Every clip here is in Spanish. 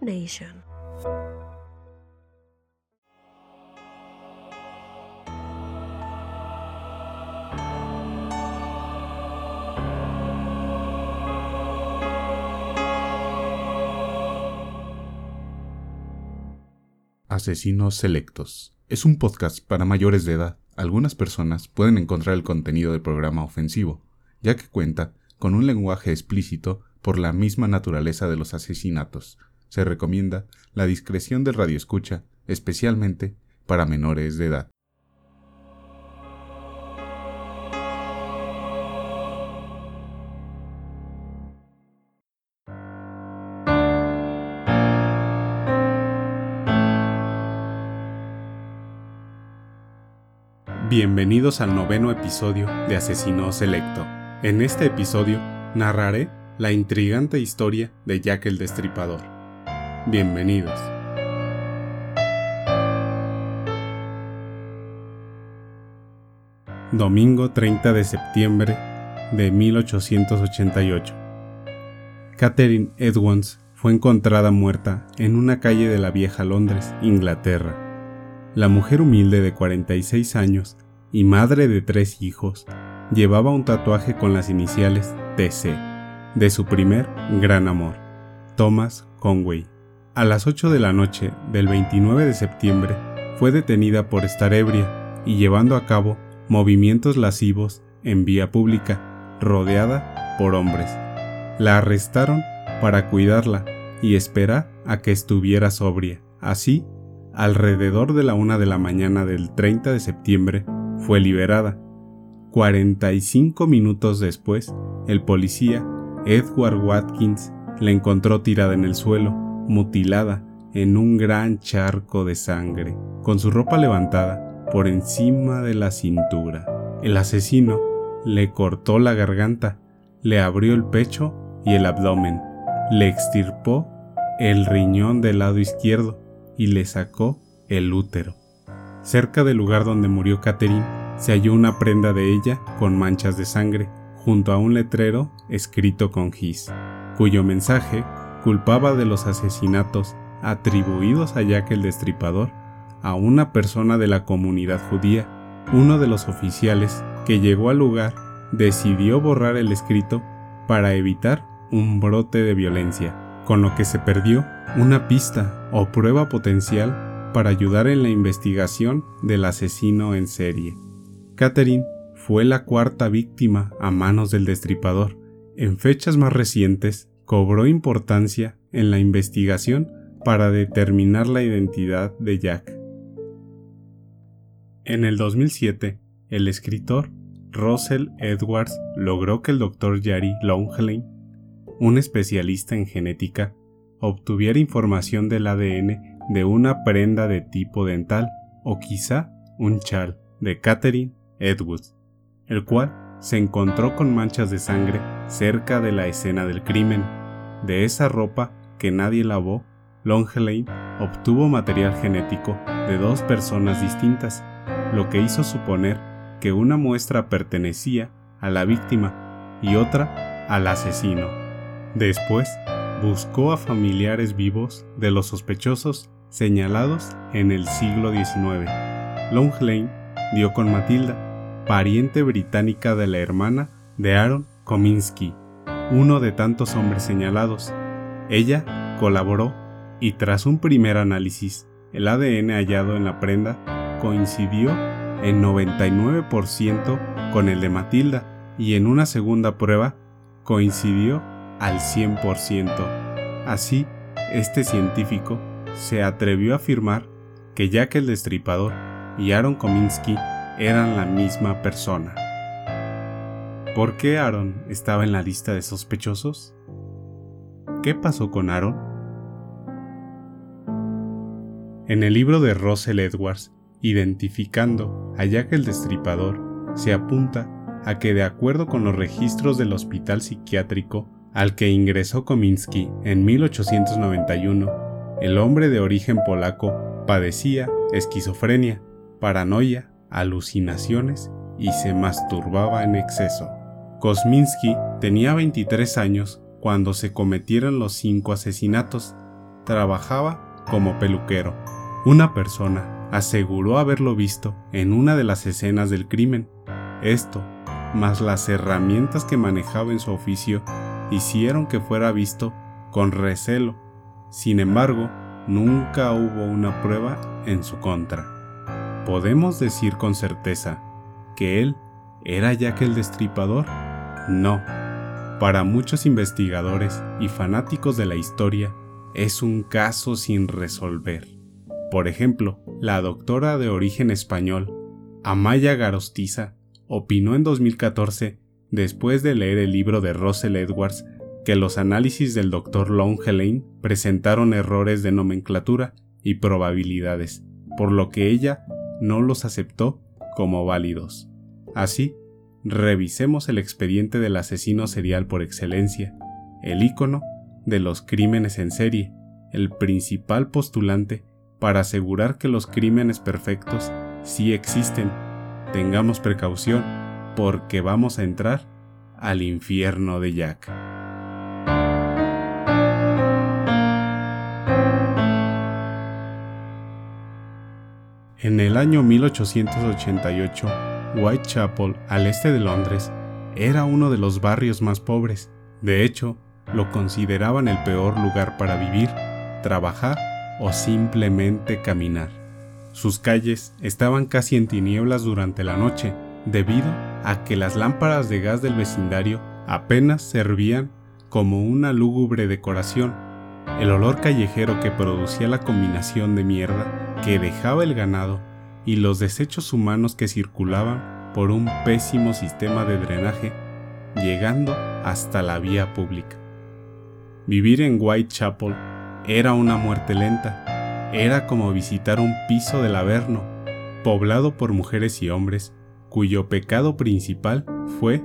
Nation. Asesinos Selectos. Es un podcast para mayores de edad. Algunas personas pueden encontrar el contenido del programa ofensivo, ya que cuenta con un lenguaje explícito por la misma naturaleza de los asesinatos. Se recomienda la discreción del radioescucha, especialmente para menores de edad. Bienvenidos al noveno episodio de Asesino Selecto. En este episodio narraré la intrigante historia de Jack el Destripador. Bienvenidos. Domingo 30 de septiembre de 1888. Catherine Edwards fue encontrada muerta en una calle de la vieja Londres, Inglaterra. La mujer humilde de 46 años y madre de tres hijos llevaba un tatuaje con las iniciales TC de su primer gran amor, Thomas Conway. A las 8 de la noche del 29 de septiembre fue detenida por estar ebria y llevando a cabo movimientos lascivos en vía pública, rodeada por hombres. La arrestaron para cuidarla y esperar a que estuviera sobria. Así, alrededor de la una de la mañana del 30 de septiembre, fue liberada. 45 minutos después, el policía Edward Watkins la encontró tirada en el suelo, mutilada en un gran charco de sangre, con su ropa levantada por encima de la cintura. El asesino le cortó la garganta, le abrió el pecho y el abdomen, le extirpó el riñón del lado izquierdo y le sacó el útero. Cerca del lugar donde murió Catherine se halló una prenda de ella con manchas de sangre junto a un letrero escrito con gis, cuyo mensaje culpaba de los asesinatos atribuidos a Jack el Destripador a una persona de la comunidad judía. Uno de los oficiales que llegó al lugar decidió borrar el escrito para evitar un brote de violencia, con lo que se perdió una pista o prueba potencial para ayudar en la investigación del asesino en serie. Catherine fue la cuarta víctima a manos del destripador. En fechas más recientes, cobró importancia en la investigación para determinar la identidad de Jack. En el 2007, el escritor Russell Edwards logró que el Dr. Jerry Longlein, un especialista en genética, obtuviera información del ADN de una prenda de tipo dental o quizá un chal de Catherine Edwards el cual se encontró con manchas de sangre cerca de la escena del crimen. De esa ropa que nadie lavó, Longelain obtuvo material genético de dos personas distintas, lo que hizo suponer que una muestra pertenecía a la víctima y otra al asesino. Después, buscó a familiares vivos de los sospechosos señalados en el siglo XIX. Longelain dio con Matilda, pariente británica de la hermana de Aaron Kominsky, uno de tantos hombres señalados. Ella colaboró y tras un primer análisis, el ADN hallado en la prenda coincidió en 99% con el de Matilda y en una segunda prueba coincidió al 100%. Así, este científico se atrevió a afirmar que Jack el Destripador y Aaron Kominsky eran la misma persona. ¿Por qué Aaron estaba en la lista de sospechosos? ¿Qué pasó con Aaron? En el libro de Russell Edwards, identificando a Jack el Destripador, se apunta a que de acuerdo con los registros del hospital psiquiátrico al que ingresó Kominsky en 1891, el hombre de origen polaco padecía esquizofrenia, paranoia alucinaciones y se masturbaba en exceso. Kosminski tenía 23 años cuando se cometieron los cinco asesinatos. trabajaba como peluquero. Una persona aseguró haberlo visto en una de las escenas del crimen. Esto, más las herramientas que manejaba en su oficio, hicieron que fuera visto con recelo. Sin embargo, nunca hubo una prueba en su contra. ¿Podemos decir con certeza que él era Jack el Destripador? No. Para muchos investigadores y fanáticos de la historia, es un caso sin resolver. Por ejemplo, la doctora de origen español, Amaya Garostiza, opinó en 2014, después de leer el libro de Russell Edwards, que los análisis del Dr. Longelain presentaron errores de nomenclatura y probabilidades, por lo que ella no los aceptó como válidos. Así, revisemos el expediente del asesino serial por excelencia, el ícono de los crímenes en serie, el principal postulante para asegurar que los crímenes perfectos sí existen. Tengamos precaución porque vamos a entrar al infierno de Jack. En el año 1888, Whitechapel, al este de Londres, era uno de los barrios más pobres. De hecho, lo consideraban el peor lugar para vivir, trabajar o simplemente caminar. Sus calles estaban casi en tinieblas durante la noche, debido a que las lámparas de gas del vecindario apenas servían como una lúgubre decoración. El olor callejero que producía la combinación de mierda que dejaba el ganado y los desechos humanos que circulaban por un pésimo sistema de drenaje, llegando hasta la vía pública. Vivir en Whitechapel era una muerte lenta, era como visitar un piso del Averno, poblado por mujeres y hombres, cuyo pecado principal fue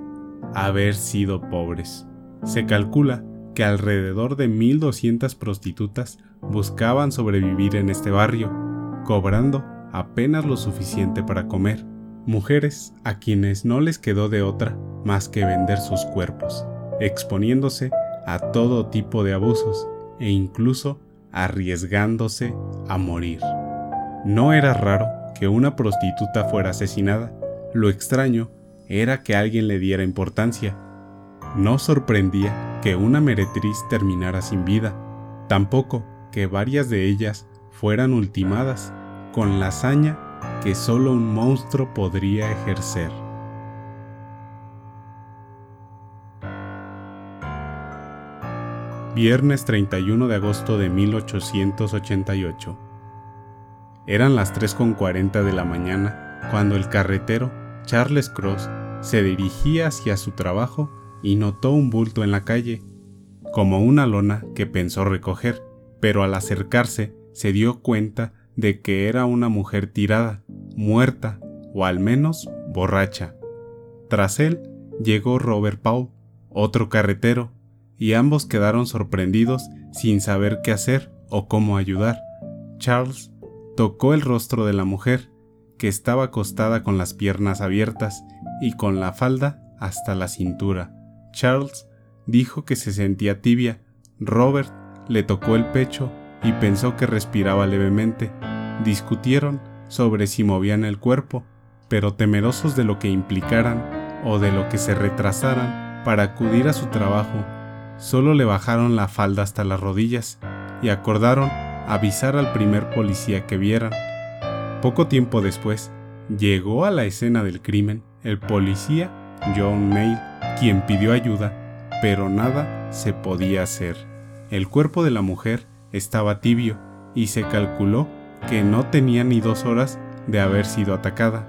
haber sido pobres. Se calcula que alrededor de 1.200 prostitutas buscaban sobrevivir en este barrio, cobrando apenas lo suficiente para comer, mujeres a quienes no les quedó de otra más que vender sus cuerpos, exponiéndose a todo tipo de abusos e incluso arriesgándose a morir. No era raro que una prostituta fuera asesinada, lo extraño era que alguien le diera importancia. No sorprendía que una meretriz terminara sin vida, tampoco que varias de ellas fueran ultimadas con la hazaña que solo un monstruo podría ejercer. Viernes 31 de agosto de 1888. Eran las 3.40 de la mañana cuando el carretero Charles Cross se dirigía hacia su trabajo y notó un bulto en la calle, como una lona que pensó recoger, pero al acercarse se dio cuenta de que era una mujer tirada, muerta o al menos borracha. Tras él llegó Robert Paul, otro carretero, y ambos quedaron sorprendidos sin saber qué hacer o cómo ayudar. Charles tocó el rostro de la mujer, que estaba acostada con las piernas abiertas y con la falda hasta la cintura. Charles dijo que se sentía tibia. Robert le tocó el pecho y pensó que respiraba levemente. Discutieron sobre si movían el cuerpo, pero temerosos de lo que implicaran o de lo que se retrasaran para acudir a su trabajo, solo le bajaron la falda hasta las rodillas y acordaron avisar al primer policía que vieran. Poco tiempo después, llegó a la escena del crimen el policía John Mail, quien pidió ayuda, pero nada se podía hacer. El cuerpo de la mujer estaba tibio y se calculó que no tenía ni dos horas de haber sido atacada,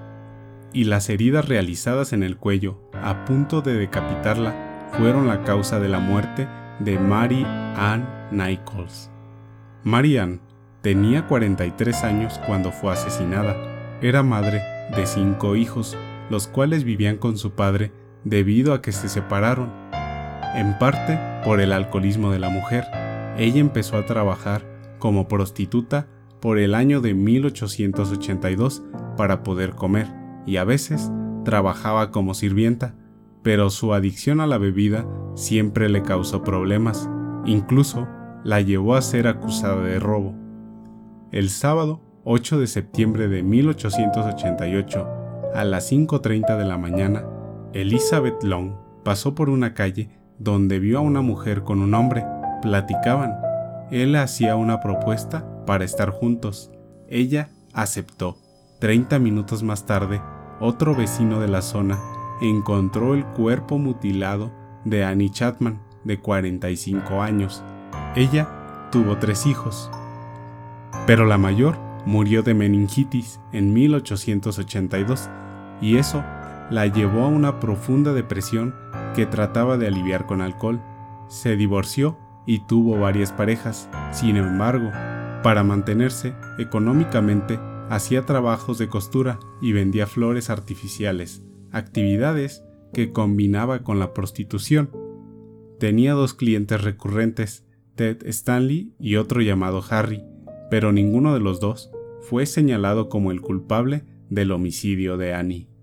y las heridas realizadas en el cuello a punto de decapitarla fueron la causa de la muerte de Mary Ann Nichols. Mary Ann tenía 43 años cuando fue asesinada. Era madre de cinco hijos, los cuales vivían con su padre debido a que se separaron, en parte por el alcoholismo de la mujer ella empezó a trabajar como prostituta por el año de 1882 para poder comer y a veces trabajaba como sirvienta, pero su adicción a la bebida siempre le causó problemas. Incluso la llevó a ser acusada de robo. El sábado 8 de septiembre de 1888, a las 5.30 de la mañana, Elizabeth Long pasó por una calle donde vio a una mujer con un hombre. Platicaban. Él hacía una propuesta para estar juntos. Ella aceptó. Treinta minutos más tarde, otro vecino de la zona encontró el cuerpo mutilado de Annie Chapman, de 45 años. Ella tuvo tres hijos, pero la mayor murió de meningitis en 1882 y eso la llevó a una profunda depresión que trataba de aliviar con alcohol. Se divorció y tuvo varias parejas. Sin embargo, para mantenerse económicamente, hacía trabajos de costura y vendía flores artificiales, actividades que combinaba con la prostitución. Tenía dos clientes recurrentes, Ted Stanley y otro llamado Harry, pero ninguno de los dos fue señalado como el culpable del homicidio de Annie.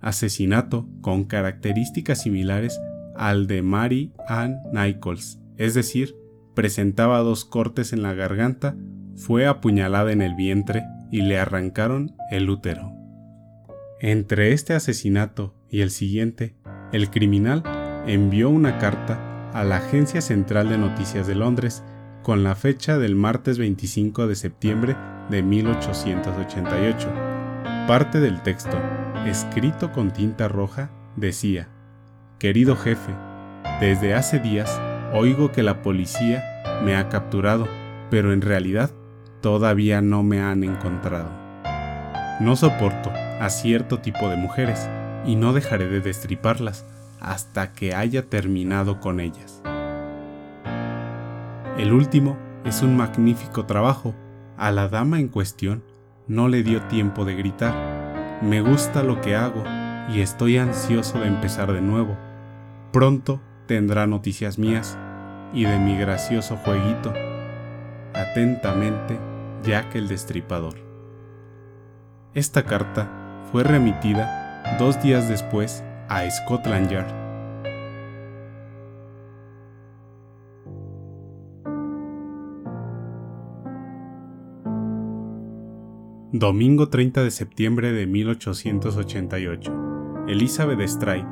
Asesinato con características similares al de Mary Ann Nichols, es decir, presentaba dos cortes en la garganta, fue apuñalada en el vientre y le arrancaron el útero. Entre este asesinato y el siguiente, el criminal envió una carta a la Agencia Central de Noticias de Londres con la fecha del martes 25 de septiembre de 1888. Parte del texto, escrito con tinta roja, decía, Querido jefe, desde hace días oigo que la policía me ha capturado, pero en realidad todavía no me han encontrado. No soporto a cierto tipo de mujeres y no dejaré de destriparlas hasta que haya terminado con ellas. El último es un magnífico trabajo. A la dama en cuestión no le dio tiempo de gritar. Me gusta lo que hago y estoy ansioso de empezar de nuevo. Pronto tendrá noticias mías y de mi gracioso jueguito. Atentamente, Jack el Destripador. Esta carta fue remitida dos días después a Scotland Yard. Domingo 30 de septiembre de 1888. Elizabeth Stride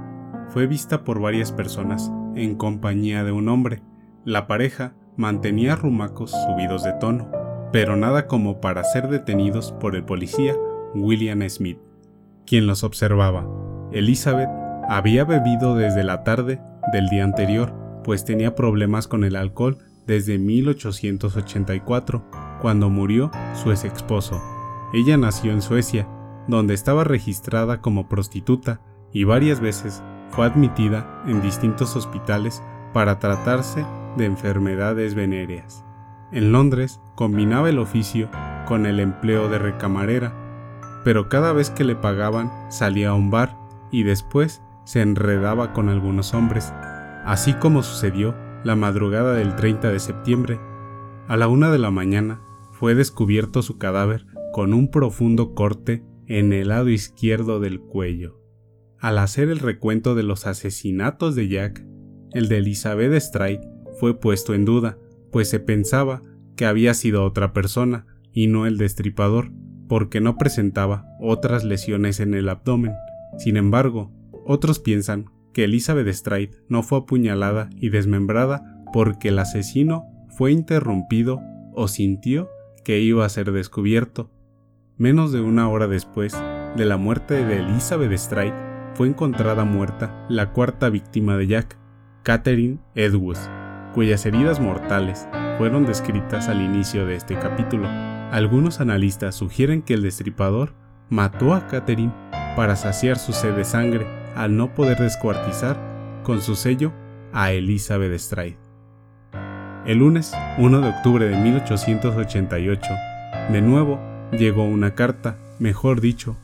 fue vista por varias personas en compañía de un hombre. La pareja mantenía rumacos subidos de tono, pero nada como para ser detenidos por el policía William Smith, quien los observaba. Elizabeth había bebido desde la tarde del día anterior, pues tenía problemas con el alcohol desde 1884, cuando murió su ex esposo. Ella nació en Suecia, donde estaba registrada como prostituta y varias veces fue admitida en distintos hospitales para tratarse de enfermedades venéreas. En Londres combinaba el oficio con el empleo de recamarera, pero cada vez que le pagaban salía a un bar y después se enredaba con algunos hombres, así como sucedió la madrugada del 30 de septiembre. A la una de la mañana fue descubierto su cadáver con un profundo corte en el lado izquierdo del cuello. Al hacer el recuento de los asesinatos de Jack, el de Elizabeth Stride fue puesto en duda, pues se pensaba que había sido otra persona y no el destripador, porque no presentaba otras lesiones en el abdomen. Sin embargo, otros piensan que Elizabeth Stride no fue apuñalada y desmembrada porque el asesino fue interrumpido o sintió que iba a ser descubierto. Menos de una hora después de la muerte de Elizabeth Stride, fue encontrada muerta la cuarta víctima de Jack, Catherine Edwards, cuyas heridas mortales fueron descritas al inicio de este capítulo. Algunos analistas sugieren que el destripador mató a Catherine para saciar su sed de sangre al no poder descuartizar con su sello a Elizabeth Stride. El lunes 1 de octubre de 1888, de nuevo llegó una carta, mejor dicho,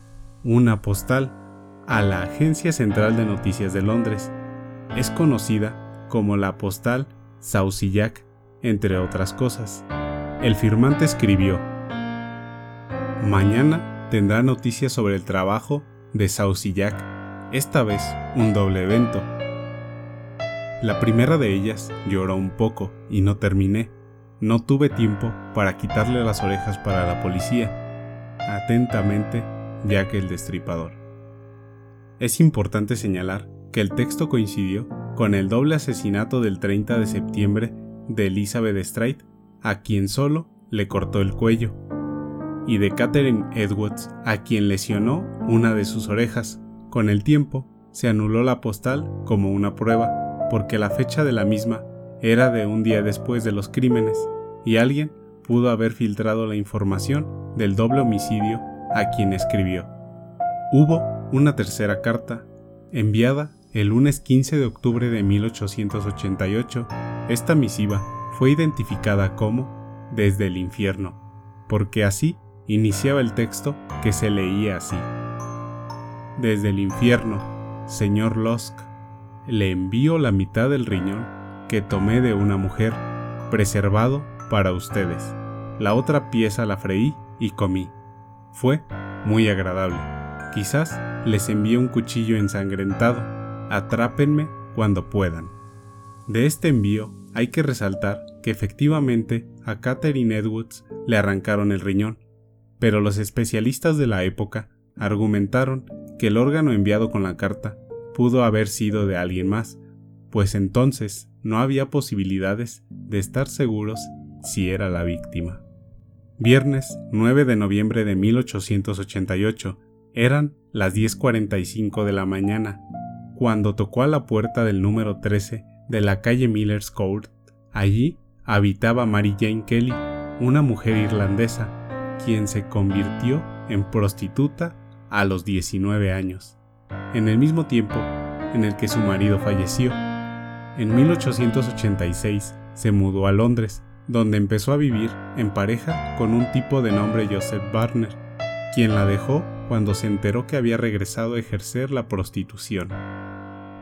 una postal, a la Agencia Central de Noticias de Londres, es conocida como la postal Saucillac, entre otras cosas. El firmante escribió, Mañana tendrá noticias sobre el trabajo de Saucillac, esta vez un doble evento. La primera de ellas lloró un poco y no terminé. No tuve tiempo para quitarle las orejas para la policía. Atentamente, Jack el Destripador. Es importante señalar que el texto coincidió con el doble asesinato del 30 de septiembre de Elizabeth Stride, a quien solo le cortó el cuello, y de Catherine Edwards, a quien lesionó una de sus orejas. Con el tiempo, se anuló la postal como una prueba, porque la fecha de la misma era de un día después de los crímenes, y alguien pudo haber filtrado la información del doble homicidio a quien escribió. Hubo una tercera carta, enviada el lunes 15 de octubre de 1888. Esta misiva fue identificada como Desde el infierno, porque así iniciaba el texto que se leía así. Desde el infierno, señor Lusk, le envío la mitad del riñón que tomé de una mujer, preservado para ustedes. La otra pieza la freí y comí. Fue muy agradable. Quizás les envíe un cuchillo ensangrentado. Atrápenme cuando puedan. De este envío hay que resaltar que efectivamente a Catherine Edwards le arrancaron el riñón, pero los especialistas de la época argumentaron que el órgano enviado con la carta pudo haber sido de alguien más, pues entonces no había posibilidades de estar seguros si era la víctima. Viernes 9 de noviembre de 1888, eran las 10.45 de la mañana, cuando tocó a la puerta del número 13 de la calle Miller's Court. Allí habitaba Mary Jane Kelly, una mujer irlandesa, quien se convirtió en prostituta a los 19 años, en el mismo tiempo en el que su marido falleció. En 1886 se mudó a Londres, donde empezó a vivir en pareja con un tipo de nombre Joseph Barner, quien la dejó cuando se enteró que había regresado a ejercer la prostitución.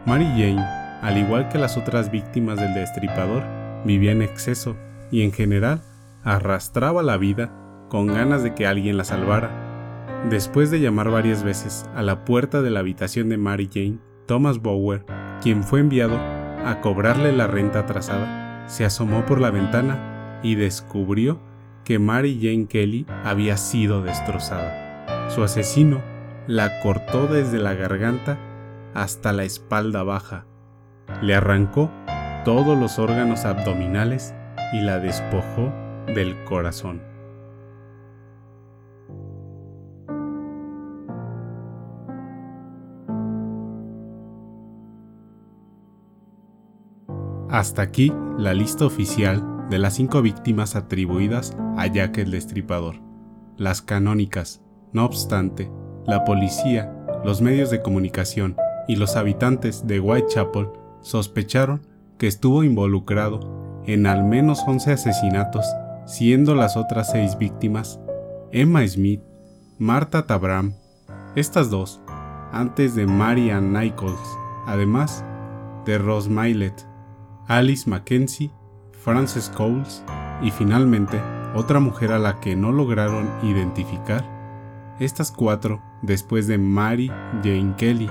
Mary Jane, al igual que las otras víctimas del destripador, vivía en exceso y en general arrastraba la vida con ganas de que alguien la salvara. Después de llamar varias veces a la puerta de la habitación de Mary Jane, Thomas Bower, quien fue enviado a cobrarle la renta atrasada, se asomó por la ventana y descubrió que Mary Jane Kelly había sido destrozada. Su asesino la cortó desde la garganta hasta la espalda baja, le arrancó todos los órganos abdominales y la despojó del corazón. Hasta aquí la lista oficial de las cinco víctimas atribuidas a Jack el Destripador. Las canónicas, no obstante, la policía, los medios de comunicación y los habitantes de Whitechapel sospecharon que estuvo involucrado en al menos 11 asesinatos, siendo las otras seis víctimas Emma Smith, Martha Tabram, estas dos, antes de Marian Nichols, además de Rose Milet, Alice Mackenzie, Frances Coles y finalmente otra mujer a la que no lograron identificar. Estas cuatro después de Mary Jane Kelly.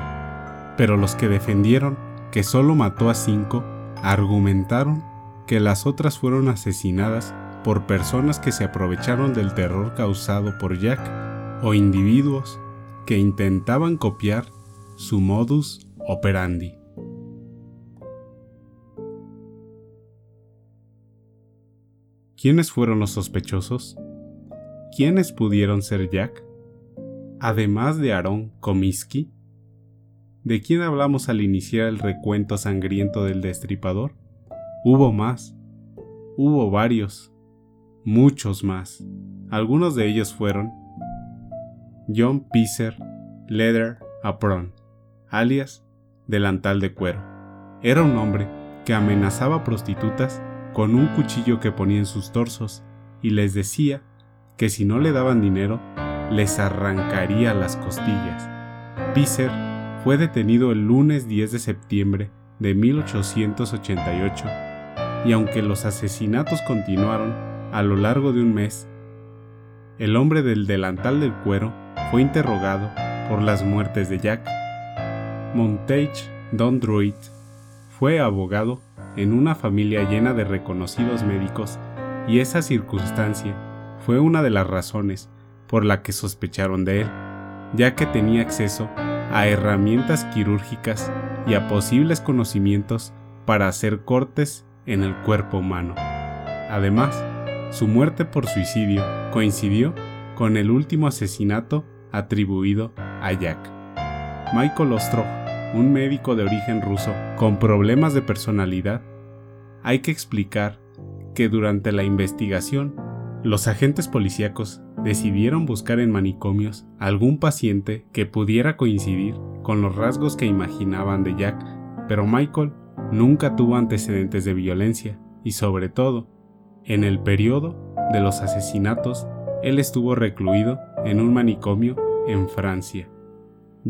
Pero los que defendieron que solo mató a cinco argumentaron que las otras fueron asesinadas por personas que se aprovecharon del terror causado por Jack o individuos que intentaban copiar su modus operandi. ¿Quiénes fueron los sospechosos? ¿Quiénes pudieron ser Jack? Además de Aaron Comiskey, ¿de quién hablamos al iniciar el recuento sangriento del destripador? Hubo más, hubo varios, muchos más. Algunos de ellos fueron John Pizer Leather Apron, alias Delantal de Cuero. Era un hombre que amenazaba prostitutas con un cuchillo que ponía en sus torsos y les decía que si no le daban dinero, les arrancaría las costillas. Pizer fue detenido el lunes 10 de septiembre de 1888 y aunque los asesinatos continuaron a lo largo de un mes, el hombre del delantal del cuero fue interrogado por las muertes de Jack. Montage Don fue abogado en una familia llena de reconocidos médicos y esa circunstancia fue una de las razones por la que sospecharon de él, ya que tenía acceso a herramientas quirúrgicas y a posibles conocimientos para hacer cortes en el cuerpo humano. Además, su muerte por suicidio coincidió con el último asesinato atribuido a Jack. Michael Ostrov, un médico de origen ruso con problemas de personalidad, hay que explicar que durante la investigación, los agentes policíacos decidieron buscar en manicomios algún paciente que pudiera coincidir con los rasgos que imaginaban de Jack, pero Michael nunca tuvo antecedentes de violencia y sobre todo, en el periodo de los asesinatos, él estuvo recluido en un manicomio en Francia.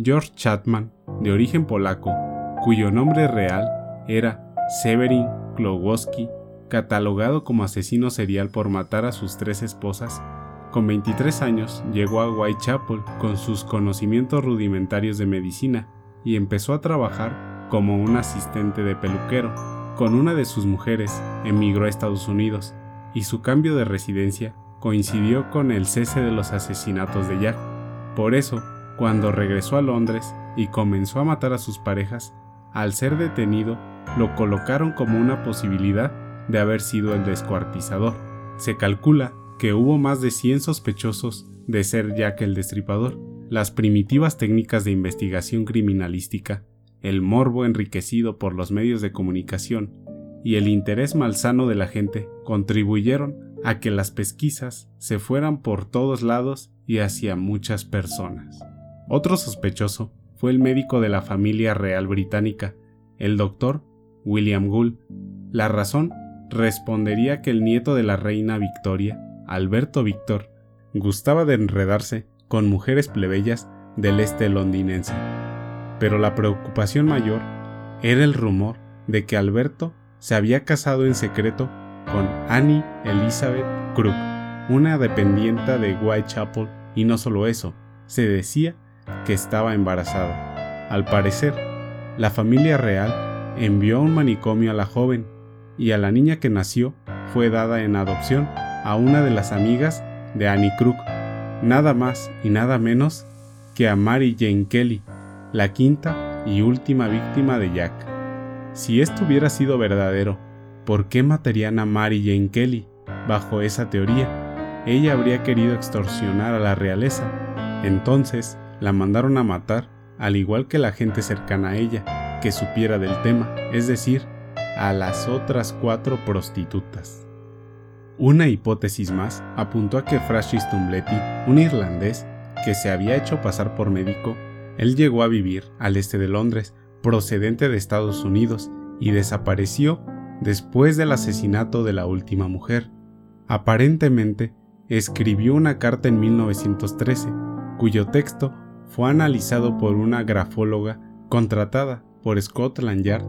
George Chapman, de origen polaco, cuyo nombre real era Severin Klowowski, catalogado como asesino serial por matar a sus tres esposas, con 23 años llegó a Whitechapel con sus conocimientos rudimentarios de medicina y empezó a trabajar como un asistente de peluquero. Con una de sus mujeres emigró a Estados Unidos y su cambio de residencia coincidió con el cese de los asesinatos de Jack. Por eso, cuando regresó a Londres y comenzó a matar a sus parejas, al ser detenido, lo colocaron como una posibilidad de haber sido el descuartizador. Se calcula que hubo más de 100 sospechosos de ser Jack el Destripador. Las primitivas técnicas de investigación criminalística, el morbo enriquecido por los medios de comunicación y el interés malsano de la gente contribuyeron a que las pesquisas se fueran por todos lados y hacia muchas personas. Otro sospechoso fue el médico de la familia real británica, el doctor William Gould. La razón respondería que el nieto de la reina Victoria Alberto Víctor, gustaba de enredarse con mujeres plebeyas del este londinense. Pero la preocupación mayor era el rumor de que Alberto se había casado en secreto con Annie Elizabeth Crook, una dependienta de Whitechapel, y no solo eso, se decía que estaba embarazada. Al parecer, la familia real envió a un manicomio a la joven y a la niña que nació fue dada en adopción a una de las amigas de Annie Crook, nada más y nada menos que a Mary Jane Kelly, la quinta y última víctima de Jack. Si esto hubiera sido verdadero, ¿por qué matarían a Mary Jane Kelly? Bajo esa teoría, ella habría querido extorsionar a la realeza. Entonces, la mandaron a matar, al igual que la gente cercana a ella, que supiera del tema, es decir, a las otras cuatro prostitutas. Una hipótesis más apuntó a que Francis Tumbletti, un irlandés que se había hecho pasar por médico, él llegó a vivir al este de Londres, procedente de Estados Unidos, y desapareció después del asesinato de la última mujer. Aparentemente, escribió una carta en 1913, cuyo texto fue analizado por una grafóloga contratada por Scotland Yard,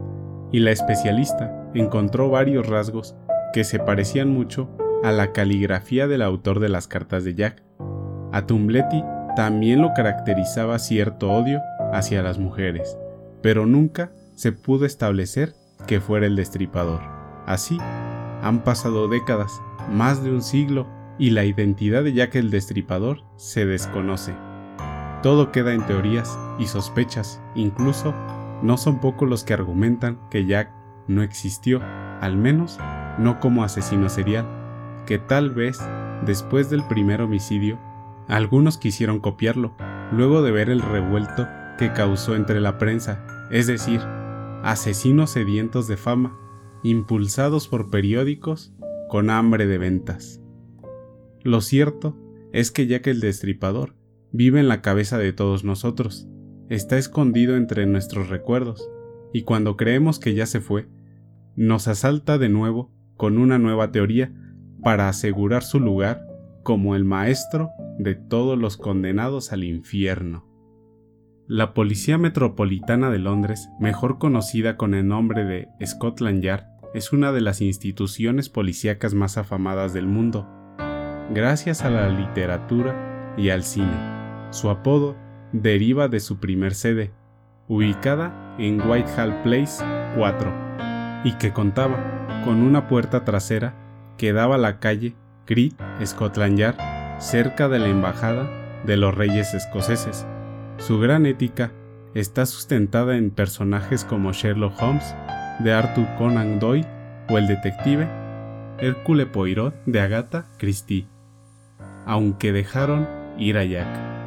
y la especialista encontró varios rasgos que se parecían mucho a la caligrafía del autor de las cartas de Jack. A Tumbletti también lo caracterizaba cierto odio hacia las mujeres, pero nunca se pudo establecer que fuera el destripador. Así, han pasado décadas, más de un siglo, y la identidad de Jack el destripador se desconoce. Todo queda en teorías y sospechas, incluso no son pocos los que argumentan que Jack no existió, al menos no como asesino serial, que tal vez, después del primer homicidio, algunos quisieron copiarlo, luego de ver el revuelto que causó entre la prensa, es decir, asesinos sedientos de fama, impulsados por periódicos con hambre de ventas. Lo cierto es que que el destripador vive en la cabeza de todos nosotros, está escondido entre nuestros recuerdos, y cuando creemos que ya se fue, nos asalta de nuevo con una nueva teoría para asegurar su lugar como el maestro de todos los condenados al infierno. La Policía Metropolitana de Londres, mejor conocida con el nombre de Scotland Yard, es una de las instituciones policíacas más afamadas del mundo, gracias a la literatura y al cine. Su apodo deriva de su primer sede, ubicada en Whitehall Place 4, y que contaba con una puerta trasera que daba a la calle Great Scotland Yard, cerca de la embajada de los reyes escoceses. Su gran ética está sustentada en personajes como Sherlock Holmes, de Arthur Conan Doyle, o el detective Hercule Poirot de Agatha Christie, aunque dejaron ir a Jack.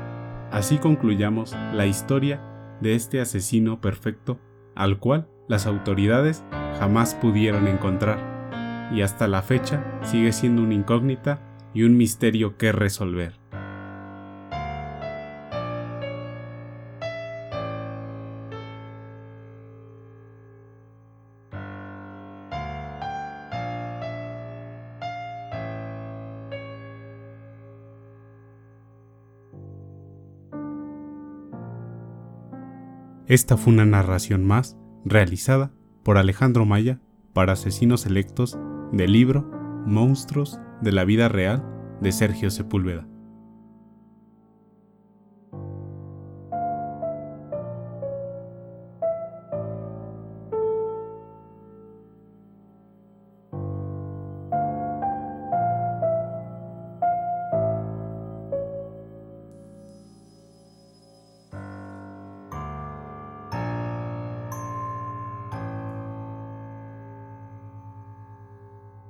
Así concluyamos la historia de este asesino perfecto al cual las autoridades jamás pudieron encontrar y hasta la fecha sigue siendo una incógnita y un misterio que resolver. Esta fue una narración más realizada por Alejandro Maya para Asesinos Selectos del libro Monstruos de la Vida Real de Sergio Sepúlveda.